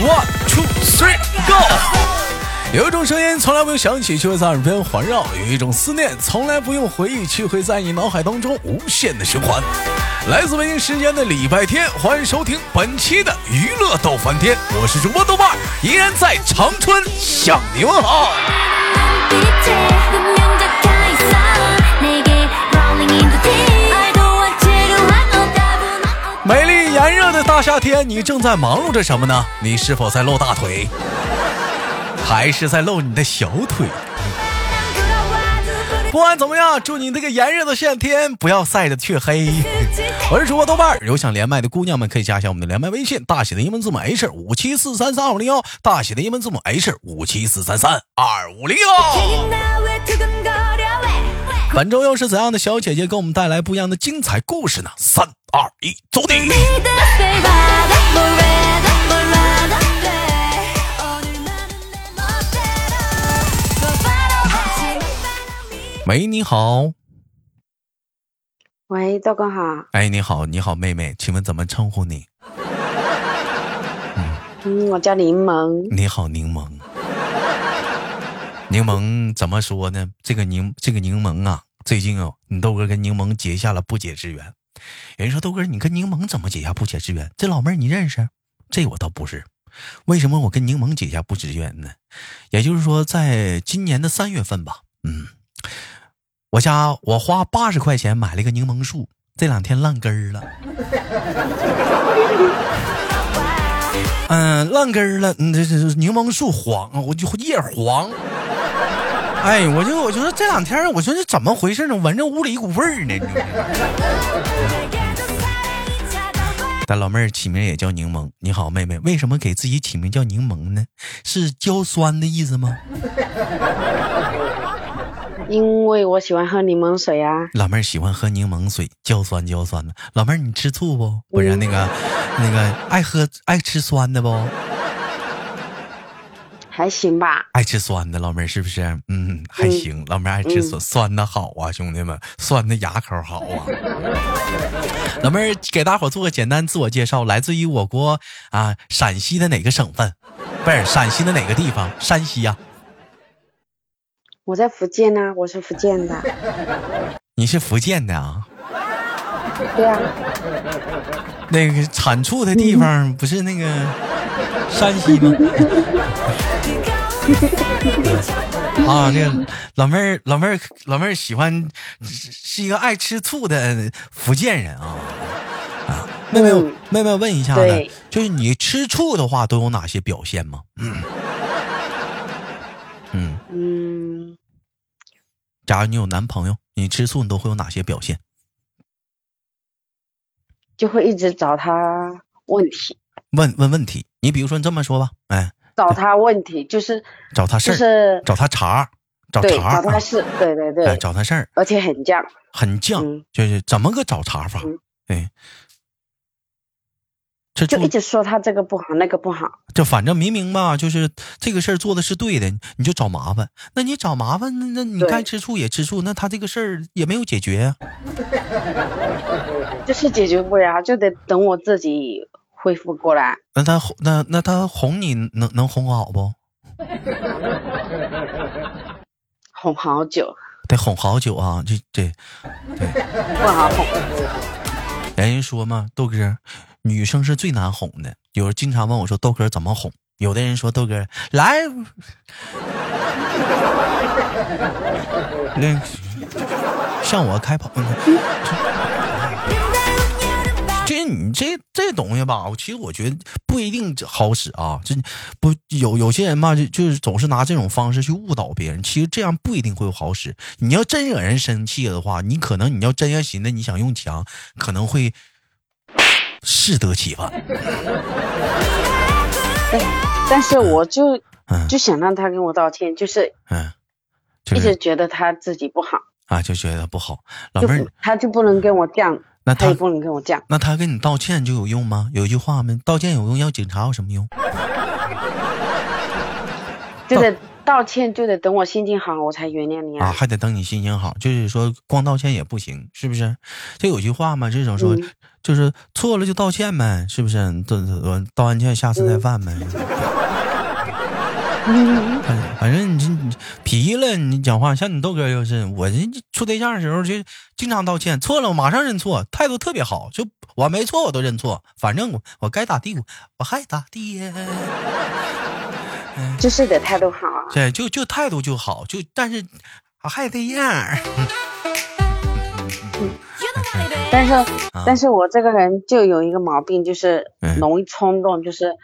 One two three go！有一种声音从来不用响起，却会在耳边环绕；有一种思念从来不用回忆，却会在你脑海当中无限的循环。来自北京时间的礼拜天，欢迎收听本期的娱乐逗翻天，我是主播豆瓣，依然在长春向你问好。大夏天，你正在忙碌着什么呢？你是否在露大腿，还是在露你的小腿？不管怎么样，祝你这个炎热的夏天不要晒得黢黑。我是主播豆瓣儿，有想连麦的姑娘们可以加一下我们的连麦微信，大写的英文字母 H 五七四三三二五零幺，大写的英文字母 H 五七四三三二五零幺。本周又是怎样的小姐姐给我们带来不一样的精彩故事呢？三二一，走你！喂，你好。喂，赵哥好。哎，你好，你好，妹妹，请问怎么称呼你？嗯，我叫柠檬。你好，柠檬。柠檬怎么说呢？这个柠这个柠檬啊，最近哦，你豆哥跟柠檬结下了不解之缘。有人说豆哥，你跟柠檬怎么结下不解之缘？这老妹儿你认识？这我倒不是。为什么我跟柠檬结下不解之缘呢？也就是说，在今年的三月份吧，嗯，我家我花八十块钱买了一个柠檬树，这两天烂根儿了。嗯，烂根儿了，嗯，这这柠檬树黄，我就叶黄。哎，我就我就说这两天，我说这怎么回事呢？闻着屋里一股味儿呢。但 老妹儿起名也叫柠檬。你好，妹妹，为什么给自己起名叫柠檬呢？是焦酸的意思吗？因为我喜欢喝柠檬水啊。老妹儿喜欢喝柠檬水，焦酸焦酸的。老妹儿，你吃醋不？不是那个那个爱喝爱吃酸的不？还行吧，爱吃酸的老妹儿是不是？嗯，还行。老妹儿爱吃酸酸的好啊，兄弟们，酸的牙口好啊。老妹儿给大伙做个简单自我介绍，来自于我国啊陕西的哪个省份？不是陕西的哪个地方？山西呀。我在福建呢，我是福建的。你是福建的啊？对啊。那个产醋的地方不是那个山西吗？啊，这个老妹儿，老妹儿，老妹儿喜欢是一个爱吃醋的福建人啊啊！妹妹，妹妹问一下子，就是你吃醋的话都有哪些表现吗？嗯嗯嗯。假如你有男朋友，你吃醋你都会有哪些表现？就会一直找他问题。问问问题，你比如说你这么说吧，哎。找他问题就是找他事儿，就是找他茬，找茬，找他事，对对对，找他事儿，而且很犟，很犟，就是怎么个找茬法？哎，就一直说他这个不好，那个不好，就反正明明吧，就是这个事儿做的是对的，你就找麻烦。那你找麻烦，那那你该吃醋也吃醋，那他这个事儿也没有解决呀，就是解决不了，就得等我自己。恢复过来，那他那那他哄你能能哄好不？哄好久，得哄好久啊！这这对不好哄。人家说嘛，豆哥，女生是最难哄的。有人经常问我说，豆哥怎么哄？有的人说，豆哥来，那向我开炮。这你这这东西吧，其实我觉得不一定好使啊。这不有有些人吧，就就是总是拿这种方式去误导别人。其实这样不一定会有好使。你要真惹人生气的话，你可能你要真要寻思你想用强，可能会适得其反。但是我就就想让他跟我道歉，就是嗯，一直觉得他自己不好啊，就觉得不好。老妹儿，他就不能跟我犟。那他也不能跟我犟。那他跟你道歉就有用吗？有一句话吗？道歉有用，要警察有什么用？就得道歉就得等我心情好，我才原谅你啊！还得等你心情好，就是说光道歉也不行，是不是？就有句话嘛，这种说就是错了就道歉呗，是不是？道道完歉，下次再犯呗。反正你这你皮了，你讲话像你豆哥就是，我这处对象的时候就经常道歉，错了我马上认错，态度特别好，就我没错我都认错，反正我我该咋地我我还咋地呀。就是得态度好，对，就就态度就好，就但是还这样。但是但是我这个人就有一个毛病，就是容易冲动，就是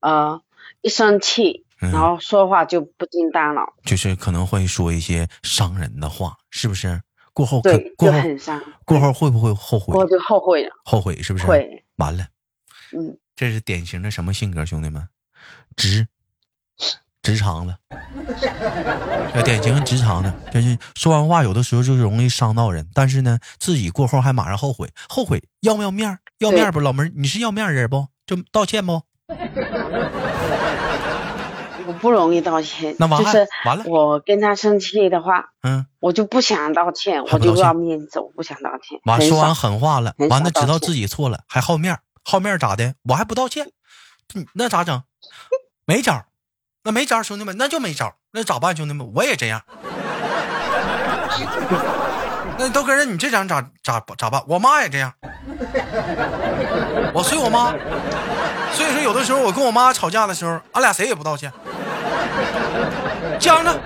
呃一生气。然后说话就不经大脑，就是可能会说一些伤人的话，是不是？过后对，就很伤。过后会不会后悔？过后就后悔了。后悔是不是？会。完了。嗯。这是典型的什么性格，兄弟们？直，直肠子。典型直肠子，就是说完话有的时候就容易伤到人，但是呢，自己过后还马上后悔。后悔要不要面？要面不？老妹儿，你是要面人不？就道歉不？我不容易道歉，那完了，完了。我跟他生气的话，嗯，我就不想道歉，我就要面子，我不想道歉。完说完狠话了，完了知道自己错了，还好面好面咋的？我还不道歉，那咋整？没招，那没招，兄弟们，那就没招，那咋办？兄弟们，我也这样。那豆哥，你这样咋咋咋办？我妈也这样，我随我妈。所以说，有的时候我跟我妈吵架的时候，俺俩谁也不道歉，僵着。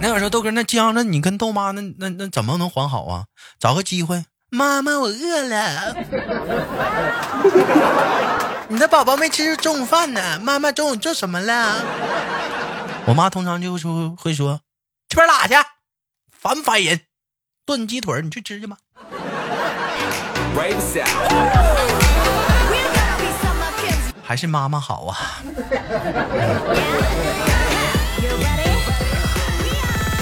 那有时候豆哥那僵着，你跟豆妈那那那怎么能缓好啊？找个机会，妈妈我饿了，你的宝宝没吃中午饭呢，妈妈中午做什么了？我妈通常就说会说，去边拉去，烦不烦人？炖鸡腿你去吃去吧。还是妈妈好啊！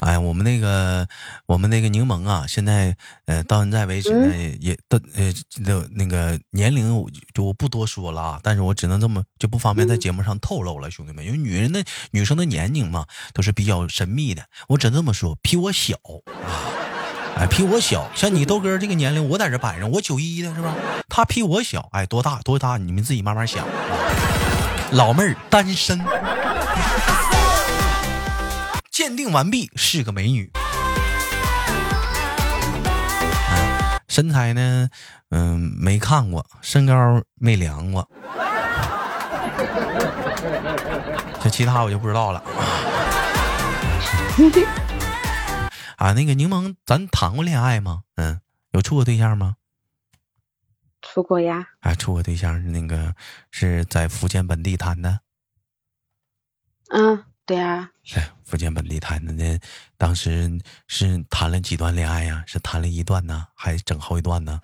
哎，我们那个，我们那个柠檬啊，现在呃，到现在为止呢，也都呃，那那个年龄我就我不多说了啊，但是我只能这么就不方便在节目上透露了，兄弟们，因为女人的女生的年龄嘛，都是比较神秘的，我只能这么说，比我小啊。哎，比我小，像你豆哥这个年龄，我在这摆着，我九一的是吧？他比我小，哎，多大多大？你们自己慢慢想。老妹儿单身，鉴定完毕，是个美女。身材呢？嗯，没看过，身高没量过，这其他我就不知道了。啊，那个柠檬，咱谈过恋爱吗？嗯，有处过对象吗？处过呀。啊，处过对象是那个是在福建本地谈的。嗯，对啊。是福建本地谈的呢，当时是谈了几段恋爱呀？是谈了一段呢，还整好几段呢？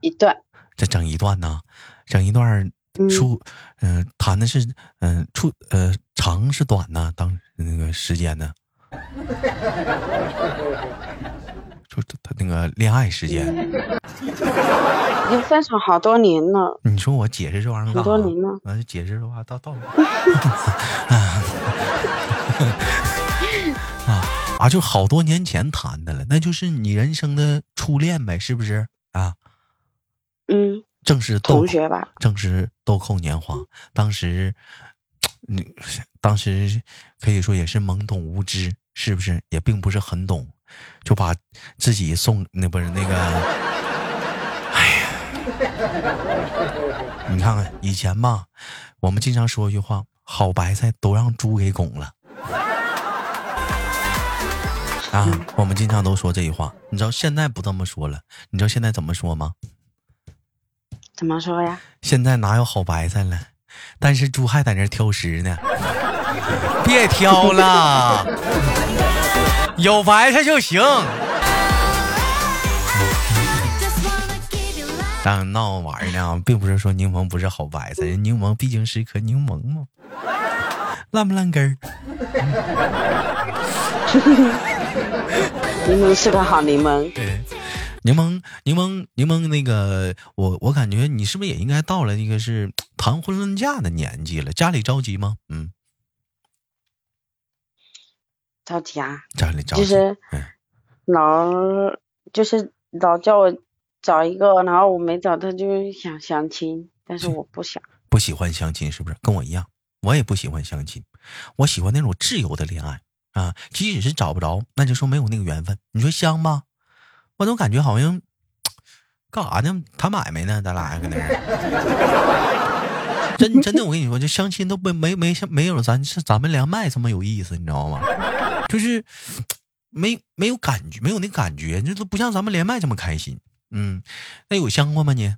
一一段。再整一段呢？整一段处，嗯，谈的是嗯处呃长是短呢？当那个时间呢？就他那个恋爱时间，已经分手好多年了。你说我解释这玩意儿好多年了，完解释的话到到 啊啊，就好多年前谈的了，那就是你人生的初恋呗，是不是啊？嗯，正是同学吧，正是豆蔻年华，当时。你当时可以说也是懵懂无知，是不是？也并不是很懂，就把自己送那不是那个，哎呀，你看看以前吧，我们经常说一句话：好白菜都让猪给拱了。啊，我们经常都说这句话。你知道现在不这么说了？你知道现在怎么说吗？怎么说呀？现在哪有好白菜了？但是猪还在那挑食呢，别挑了，有白菜就行。当闹玩儿呢，并不是说柠檬不是好白菜，柠檬毕竟是一颗柠檬嘛，烂不烂根儿？柠檬是个好柠檬。对柠檬，柠檬，柠檬，那个，我我感觉你是不是也应该到了那个是谈婚论嫁的年纪了，家里着急吗？嗯，着急啊，家里着急，就是老就是老叫我找一个，然后我没找他就想相亲，但是我不想，不喜欢相亲是不是？跟我一样，我也不喜欢相亲，我喜欢那种自由的恋爱啊，即使是找不着，那就说没有那个缘分，你说香吗？我总感觉好像。干啥呢？谈买卖呢？咱俩搁那真真的，我跟你说，这相亲都没没没没有咱是咱们连麦这么有意思，你知道吗？就是 没没有感觉，没有那感觉，这都不像咱们连麦这么开心。嗯，那有相过吗你？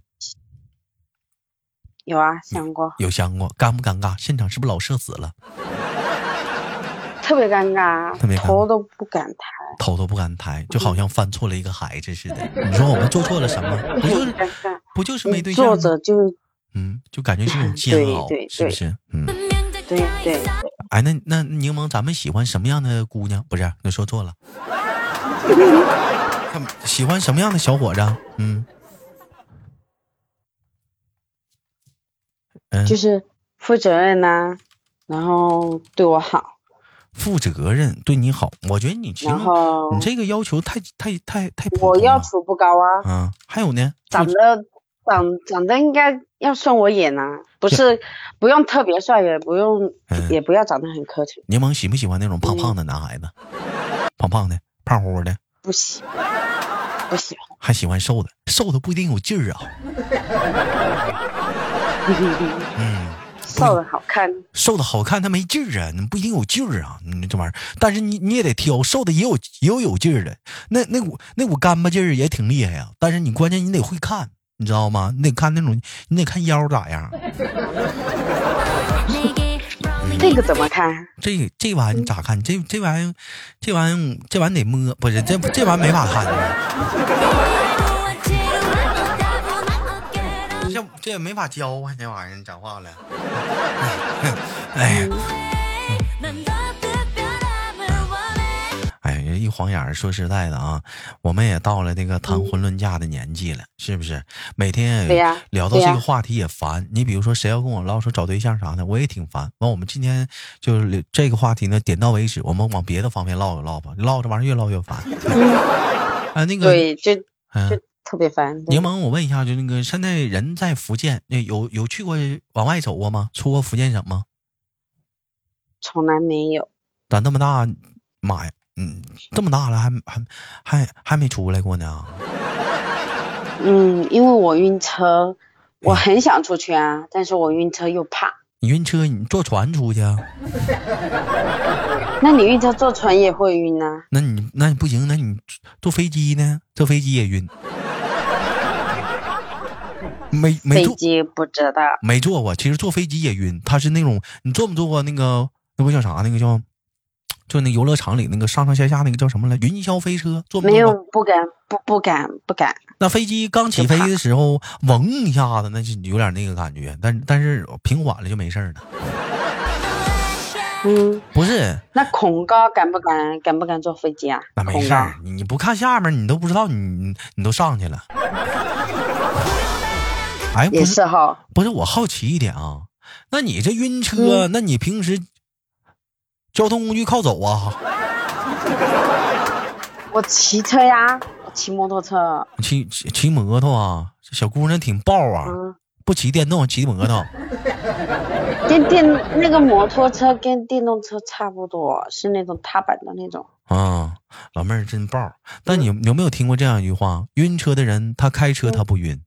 有啊，相过。有相过，尴不尴尬？现场是不是老社死了？特别尴尬，特别头都不敢抬，头都不敢抬，就好像犯错了一个孩子似的。你说我们做错了什么？不就是 不就是没对象？坐着就嗯，就感觉是种 煎熬，是不是？嗯，对对。哎，那那柠檬，咱们喜欢什么样的姑娘？不是，那说错了。喜欢什么样的小伙子？嗯嗯，就是负责任呐，然后对我好。负责任，对你好，我觉得你其实你这个要求太太太太我要求不高啊。嗯，还有呢，长得长长得应该要算我眼呐，不是不用特别帅，也不用也不要长得很磕碜。柠檬喜不喜欢那种胖胖的男孩子？胖胖的，胖乎乎的？不喜，不喜欢。还喜欢瘦的？瘦的 不一定有劲儿啊。嗯。瘦的好看，瘦的好看，他没劲儿啊，你不一定有劲儿啊，你这玩意儿。但是你你也得挑，瘦的也有也有有劲儿的，那那股那股干巴劲儿也挺厉害呀。但是你关键你得会看，你知道吗？你得看那种，你得看腰咋样。这个怎么看？这这玩意咋看？这这玩意儿，这玩意儿这玩意儿得摸，不是这这玩意儿没法看。这这也没法教啊，这玩意儿讲话了。哎呀，晃眼儿说实在的啊，我们也到了那个谈婚论嫁的年纪了，是不是？每天聊到这个话题也烦。你比如说，谁要跟我唠说找对象啥的，我也挺烦。完，我们今天就是这个话题呢，点到为止，我们往别的方面唠一唠吧。唠这玩意儿越唠越烦。啊，那个对，就就。特别烦。柠檬，我问一下，就那个现在人在福建，那有有去过往外走过吗？出过福建省吗？从来没有。长这么大，妈呀，嗯，这么大了还还还还没出来过呢。嗯，因为我晕车，我很想出去啊，但是我晕车又怕。你晕车，你坐船出去啊？那你晕车坐船也会晕呢？那你那你不行，那你坐飞机呢？坐飞机也晕。没没坐飞机不知道，没坐过。其实坐飞机也晕，它是那种你坐没坐过那个那不叫啥？那个叫就那游乐场里那个上上下下那个叫什么来？云霄飞车坐没有？不敢，不不敢，不敢。那飞机刚起飞的时候，嗡一下子，那就有点那个感觉。但但是平缓了就没事了。嗯，不是。那恐高敢不敢？敢不敢坐飞机啊？那没事儿，你不看下面，你都不知道你你都上去了。哎，不是哈，不是我好奇一点啊，那你这晕车，那你平时交通工具靠走啊？我骑车呀，骑摩托车。骑骑骑摩托啊，这小姑娘挺爆啊，不骑电动，骑摩托。电电那个摩托车跟电动车差不多，是那种踏板的那种。啊，老妹儿真爆！但你有没有听过这样一句话？晕车的人，他开车他不晕。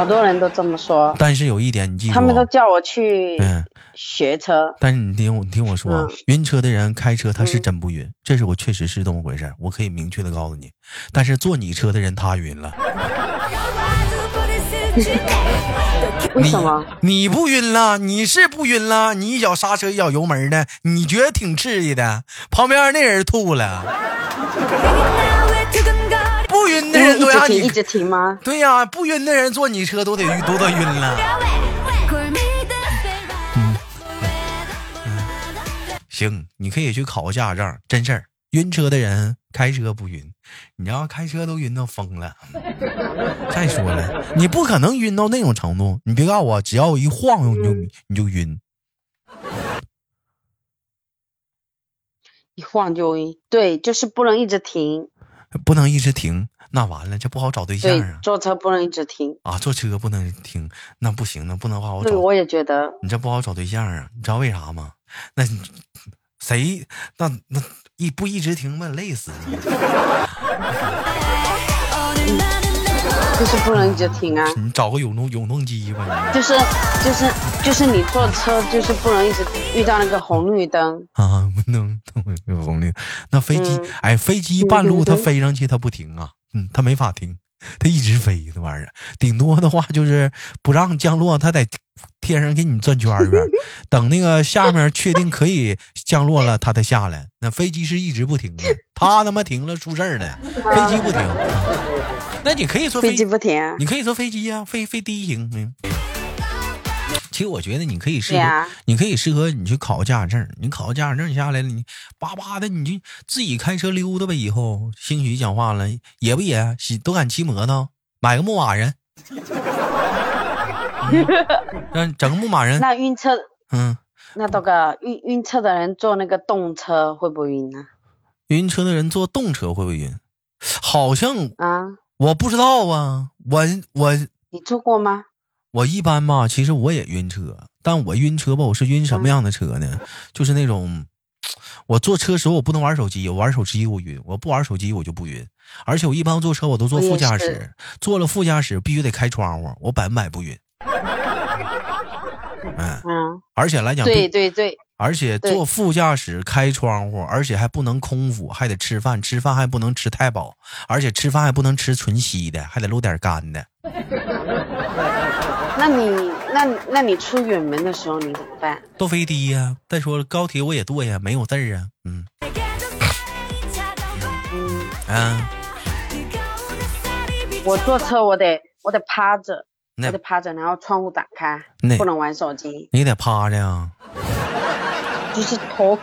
好多人都这么说，但是有一点你记住，他们都叫我去学车。但是你听我听我说，晕车的人开车他是真不晕，这是我确实是这么回事，我可以明确的告诉你。但是坐你车的人他晕了，为什么？你不晕了？你是不晕了？你一脚刹车一脚油门的，你觉得挺刺激的，旁边那人吐了。都让你一直停吗？对呀，不晕的人坐你车都得都得晕了。嗯，行，你可以去考个驾照，真事儿。晕车的人开车不晕，你要开车都晕到疯了。再说了，你不可能晕到那种程度。你别告诉我，只要一晃悠你就你就晕。一晃就晕，对，就是不能一直停。不能一直停，那完了，这不好找对象啊。坐车不能一直停啊，坐车不能停，那不行，那不能话我找。对，我也觉得。你这不好找对象啊？你知道为啥吗？那谁那那一不一直停嘛，累死你。就是不能一直停啊！你找个永动永动机吧。就是就是就是你坐车就是不能一直遇到那个红绿灯啊，不能有红绿。那飞机哎，飞机半路它飞上去它不停啊，嗯，它没法停，它一直飞这玩意儿。顶多的话就是不让降落，它在天上给你转圈圈，等那个下面确定可以降落了，它才下来。那飞机是一直不停的，它他妈停了出事儿了，飞机不停。那你可以坐飞机不停，你可以坐飞机呀，飞飞第一行。嗯，其实我觉得你可以适合，你可以适合你去考个驾驶证。你考个驾驶证下来了，你叭叭的你就自己开车溜达呗。以后兴许讲话了，野不野？都敢骑摩托，买个牧马人。嗯，整个牧马人。那晕车，嗯，那这个晕晕车的人坐那个动车会不会晕呢？晕车的人坐动车会不会晕？好像啊。我不知道啊，我我你坐过吗？我一般吧，其实我也晕车，但我晕车吧，我是晕什么样的车呢？就是那种，我坐车时候我不能玩手机，我玩手机我晕，我不玩手机我就不晕。而且我一般坐车我都坐副驾驶，坐了副驾驶必须得开窗户，我百分百不晕。嗯 嗯，而且来讲，对对对。而且坐副驾驶开窗户，而且还不能空腹，还得吃饭，吃饭还不能吃太饱，而且吃饭还不能吃纯稀的，还得露点干的。那你那那你出远门的时候你怎么办？坐飞机呀。再说了，高铁我也坐呀，没有字儿啊。嗯。嗯。啊。我坐车我得我得趴着，我得趴着，然后窗户打开，不能玩手机。你得趴着呀。就是头，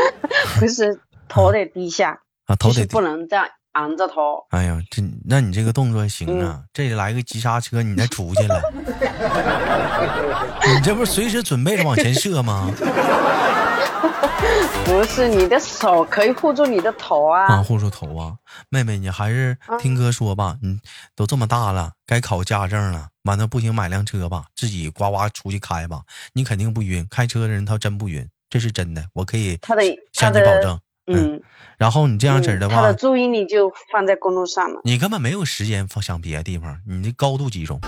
不是头得低下啊，头得不能这样昂着头。哎呀，这那你这个动作行啊？这里来个急刹车，你再出去了。你这不是随时准备着往前射吗？不是，你的手可以护住你的头啊。啊，护住头啊，妹妹，你还是听哥说吧。你都这么大了，该考驾证了。完了不行，买辆车吧，自己呱呱出去开吧。你肯定不晕，开车的人他真不晕。这是真的，我可以向你保证。嗯，然后你这样式的话，他的注意力就放在公路上了。你根本没有时间放想别的地方，你这高度集中。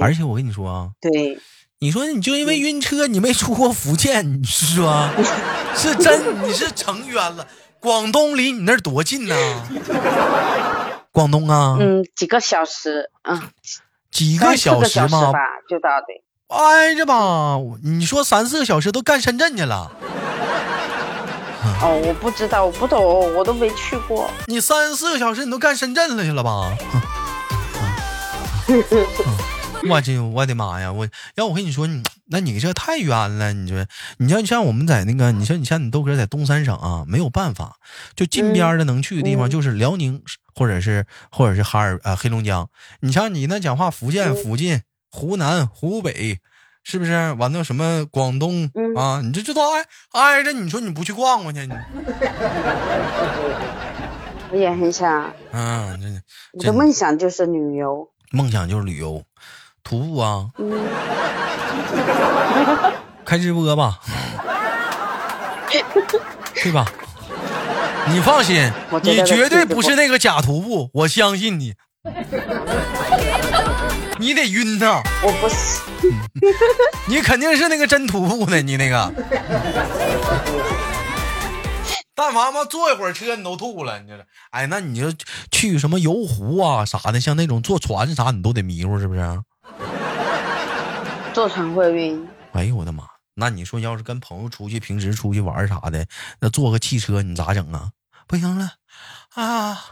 而且我跟你说啊，对，你说你就因为晕车，你没出过福建，是吧？是真，你是成冤了。广东离你那儿多近呢？广东啊？嗯，几个小时，嗯，几个小时吗？就到的。挨着吧，你说三四个小时都干深圳去了。哦，我不知道，我不懂，我都没去过。你三四个小时你都干深圳了去了吧？我这我的妈呀！我要我跟你说，你那你这太冤了。你说，你像像我们在那个，你像你像你豆哥在东三省啊，没有办法，就近边的能去的地方就是辽宁，或者是或者是哈尔啊黑龙江。你像你那讲话，福建附近。湖南、湖北，是不是？完了什么广东啊？你这这都挨挨着，你说你不去逛逛去？你我也很想。嗯，我的梦想就是旅游。梦想就是旅游，徒步啊。开直播吧，对吧？你放心，你绝对不是那个假徒步，我相信你。你得晕呐！我不是，你肯定是那个真徒步的，你那个。但凡嘛坐一会儿车，你都吐了，你这。哎，那你就去什么游湖啊啥的，像那种坐船啥，你都得迷糊，是不是？坐船会晕。哎呦我的妈！那你说要是跟朋友出去，平时出去玩啥的，那坐个汽车你咋整啊？不行了啊！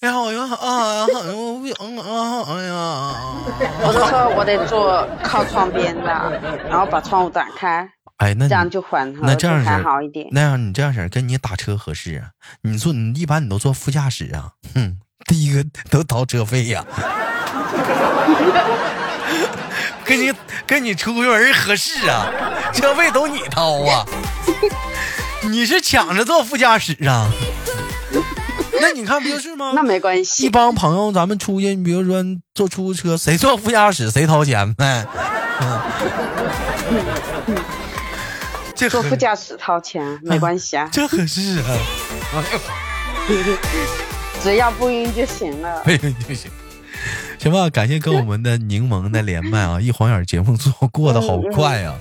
哎呀，我呀啊！我不行啊！哎呀！我就说我得坐靠窗边的，然后把窗户打开。哎，那这样就缓和，那这样还好一点。那样你这样式跟你打车合适啊？你坐你一般你都坐副驾驶啊？哼，第一个都掏车费呀。跟你跟你出门合适啊？车费都你掏啊？你是抢着坐副驾驶啊？那你看不就是吗？那没关系。一帮朋友咱们出去，你比如说坐出租车，谁坐副驾驶谁掏钱呗。嗯。这坐副驾驶掏钱没关系啊。这合适啊。只要不晕就行了。不晕就行。行吧，感谢跟我们的柠檬的连麦啊！一晃眼节目做过得好快啊。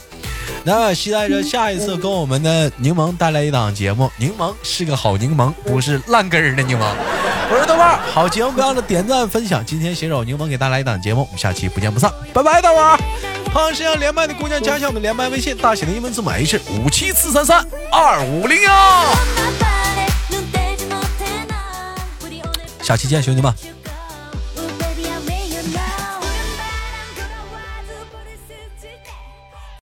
那期待着下一次跟我们的柠檬带来一档节目。柠檬是个好柠檬，不是烂根儿的柠檬。我是豆瓣，好节目不要忘了点赞分享。今天携手柠檬给大家来一档节目，我们下期不见不散，拜拜，豆瓣。同时要连麦的姑娘加一下我们连麦微信，大写的英文字母 H 五七四三三二五零幺。下期见，兄弟们。